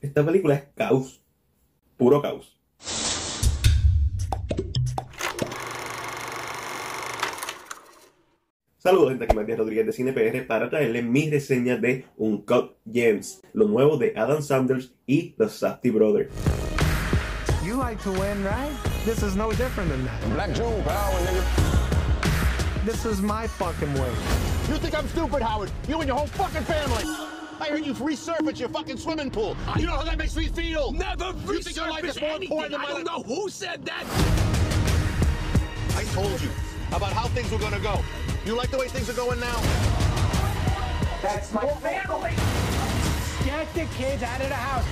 Esta película es caos. Puro caos. Saludos, gente, aquí Matías Rodríguez de CinePR para traerles mi reseña de Uncut Gems, lo nuevo de Adam Sanders y The Safety Brothers. You like to win, right? This is no different than that. Black June power, nigga. This is my fucking way. You think I'm stupid, Howard? You and your whole fucking family. I heard you resurface your fucking swimming pool. You know how that makes me feel? Never You think your life is resurface more anything. important than I don't life? know who said that. I told you about how things were gonna go. You like the way things are going now? That's my family. Get the kids out of the house.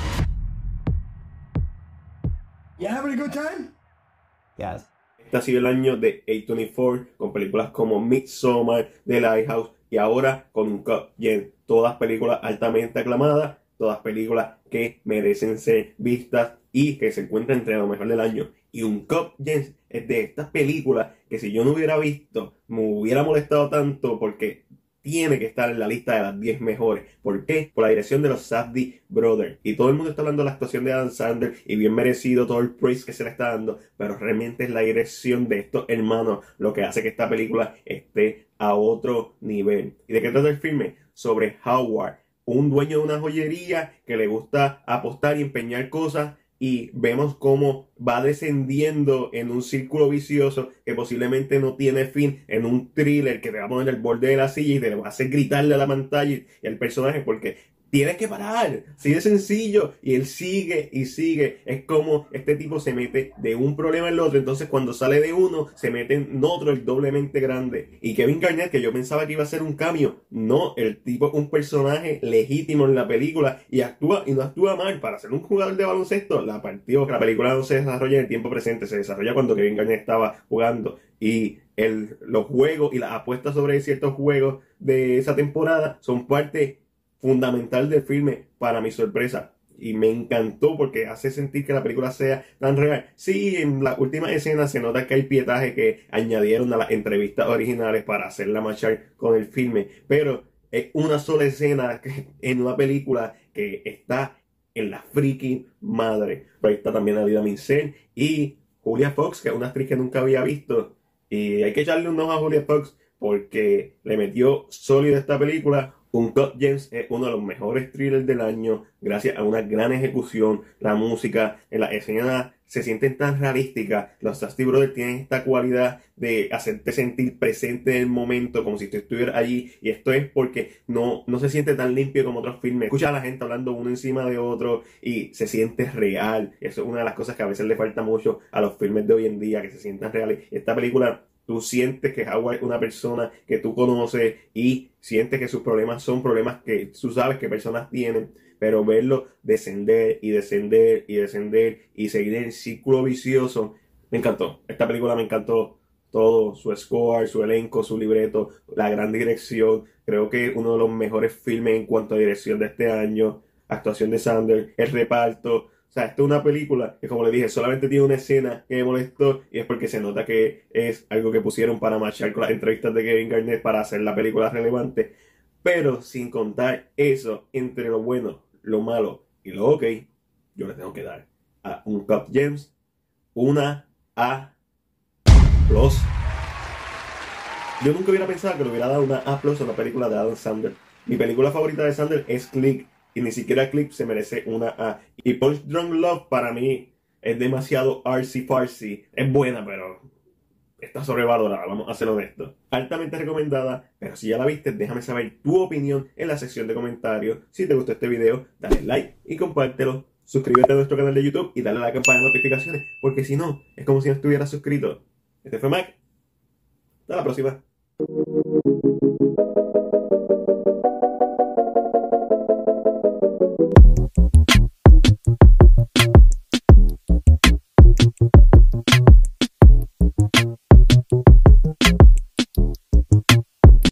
You having a good time? Yes. Este ha sido el año de A24 con películas como Midsommar, The Lighthouse y ahora con Uncut Gems. Todas películas altamente aclamadas, todas películas que merecen ser vistas y que se encuentran entre lo mejor del año. Y Uncut Gems es de estas películas que si yo no hubiera visto me hubiera molestado tanto porque tiene que estar en la lista de las 10 mejores. ¿Por qué? Por la dirección de los Safdie Brothers. Y todo el mundo está hablando de la actuación de Adam Sandler y bien merecido todo el praise que se le está dando, pero realmente es la dirección de estos hermanos lo que hace que esta película esté a otro nivel. ¿Y de qué trata el filme? Sobre Howard, un dueño de una joyería que le gusta apostar y empeñar cosas y vemos cómo va descendiendo en un círculo vicioso que posiblemente no tiene fin en un thriller que te va a poner el borde de la silla y te va a hacer gritarle a la pantalla y al personaje porque tienes que parar, así de sencillo y él sigue y sigue, es como este tipo se mete de un problema en el otro, entonces cuando sale de uno se mete en otro el doblemente grande. Y Kevin Garnett que yo pensaba que iba a ser un cambio, no, el tipo es un personaje legítimo en la película y actúa y no actúa mal. Para ser un jugador de baloncesto, la partió, la película no se desarrolla en el tiempo presente, se desarrolla cuando Kevin Garnett estaba jugando. Y el, los juegos y las apuestas sobre ciertos juegos de esa temporada son parte fundamental del filme para mi sorpresa. Y me encantó porque hace sentir que la película sea tan real. Sí, en la última escena se nota que hay pietaje que añadieron a las entrevistas originales para hacerla marchar con el filme. Pero es una sola escena en una película que está en la freaking madre. Pero ahí está también Alida Mincel y Julia Fox, que es una actriz que nunca había visto. Y hay que echarle un ojo a Julia Fox porque le metió sólido esta película. Uncut Gems es uno de los mejores thrillers del año gracias a una gran ejecución, la música, en se sienten tan realísticas. Los Safdie Brothers tienen esta cualidad de hacerte sentir presente en el momento, como si tú estuvieras allí. Y esto es porque no, no se siente tan limpio como otros filmes. Escucha a la gente hablando uno encima de otro y se siente real. Eso es una de las cosas que a veces le falta mucho a los filmes de hoy en día, que se sientan reales. Esta película Tú sientes que Howard es una persona que tú conoces y sientes que sus problemas son problemas que tú sabes que personas tienen, pero verlo descender y descender y descender y seguir en círculo vicioso, me encantó. Esta película me encantó todo, su score, su elenco, su libreto, la gran dirección. Creo que uno de los mejores filmes en cuanto a dirección de este año. Actuación de Sanders, el reparto, o sea, esto es una película que, como le dije, solamente tiene una escena que me molestó y es porque se nota que es algo que pusieron para marchar con las entrevistas de Kevin Garnett para hacer la película relevante. Pero sin contar eso, entre lo bueno, lo malo y lo ok, yo le tengo que dar a un Cup Gems una A plus. Yo nunca hubiera pensado que le hubiera dado una A plus a una película de Adam Sandler. Mi película favorita de Sandler es Click y ni siquiera Clip se merece una A. Y Punch Drunk Love para mí es demasiado artsy farsi. Es buena, pero está sobrevalorada, vamos a ser honestos. Altamente recomendada, pero si ya la viste, déjame saber tu opinión en la sección de comentarios. Si te gustó este video, dale like y compártelo. Suscríbete a nuestro canal de YouTube y dale a la campana de notificaciones, porque si no, es como si no estuvieras suscrito. Este fue Mac. Hasta la próxima.